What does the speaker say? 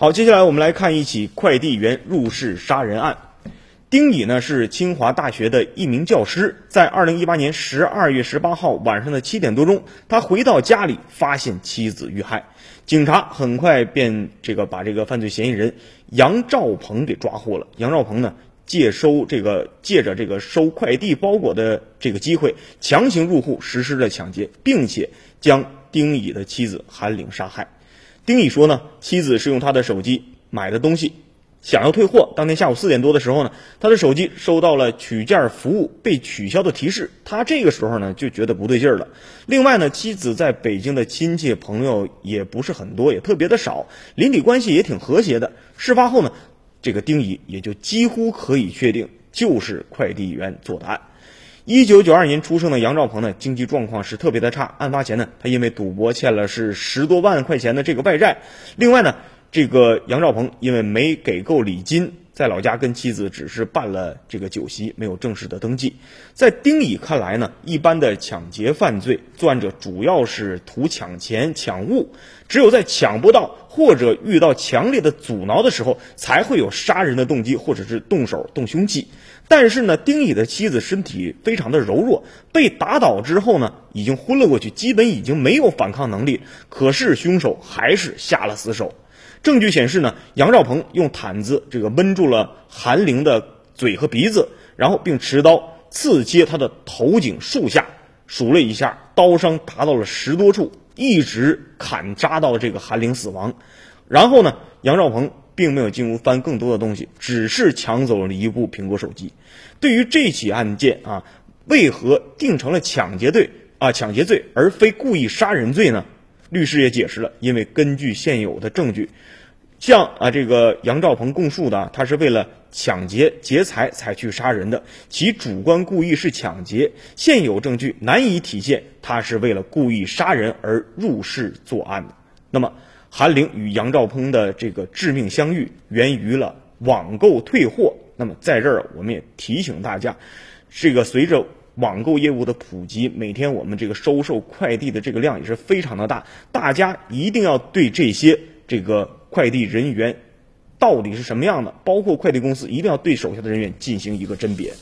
好，接下来我们来看一起快递员入室杀人案。丁乙呢是清华大学的一名教师，在二零一八年十二月十八号晚上的七点多钟，他回到家里，发现妻子遇害。警察很快便这个把这个犯罪嫌疑人杨兆鹏给抓获了。杨兆鹏呢，借收这个借着这个收快递包裹的这个机会，强行入户实施了抢劫，并且将丁乙的妻子韩玲杀害。丁乙说呢，妻子是用他的手机买的东西，想要退货。当天下午四点多的时候呢，他的手机收到了取件服务被取消的提示，他这个时候呢就觉得不对劲儿了。另外呢，妻子在北京的亲戚朋友也不是很多，也特别的少，邻里关系也挺和谐的。事发后呢，这个丁乙也就几乎可以确定就是快递员做的案。一九九二年出生的杨兆鹏呢，经济状况是特别的差。案发前呢，他因为赌博欠了是十多万块钱的这个外债。另外呢，这个杨兆鹏因为没给够礼金，在老家跟妻子只是办了这个酒席，没有正式的登记。在丁乙看来呢，一般的抢劫犯罪作案者主要是图抢钱抢物，只有在抢不到或者遇到强烈的阻挠的时候，才会有杀人的动机或者是动手动凶器。但是呢，丁乙的妻子身体非常的柔弱，被打倒之后呢，已经昏了过去，基本已经没有反抗能力。可是凶手还是下了死手。证据显示呢，杨兆鹏用毯子这个闷住了韩玲的嘴和鼻子，然后并持刀刺接她的头颈、数下，数了一下，刀伤达到了十多处，一直砍扎到这个韩玲死亡。然后呢，杨兆鹏。并没有进屋翻更多的东西，只是抢走了一部苹果手机。对于这起案件啊，为何定成了抢劫罪啊抢劫罪而非故意杀人罪呢？律师也解释了，因为根据现有的证据，像啊这个杨兆鹏供述的，他是为了抢劫劫财才去杀人的，其主观故意是抢劫，现有证据难以体现他是为了故意杀人而入室作案的。那么。韩玲与杨兆鹏的这个致命相遇源于了网购退货。那么在这儿，我们也提醒大家，这个随着网购业务的普及，每天我们这个收受快递的这个量也是非常的大，大家一定要对这些这个快递人员到底是什么样的，包括快递公司，一定要对手下的人员进行一个甄别。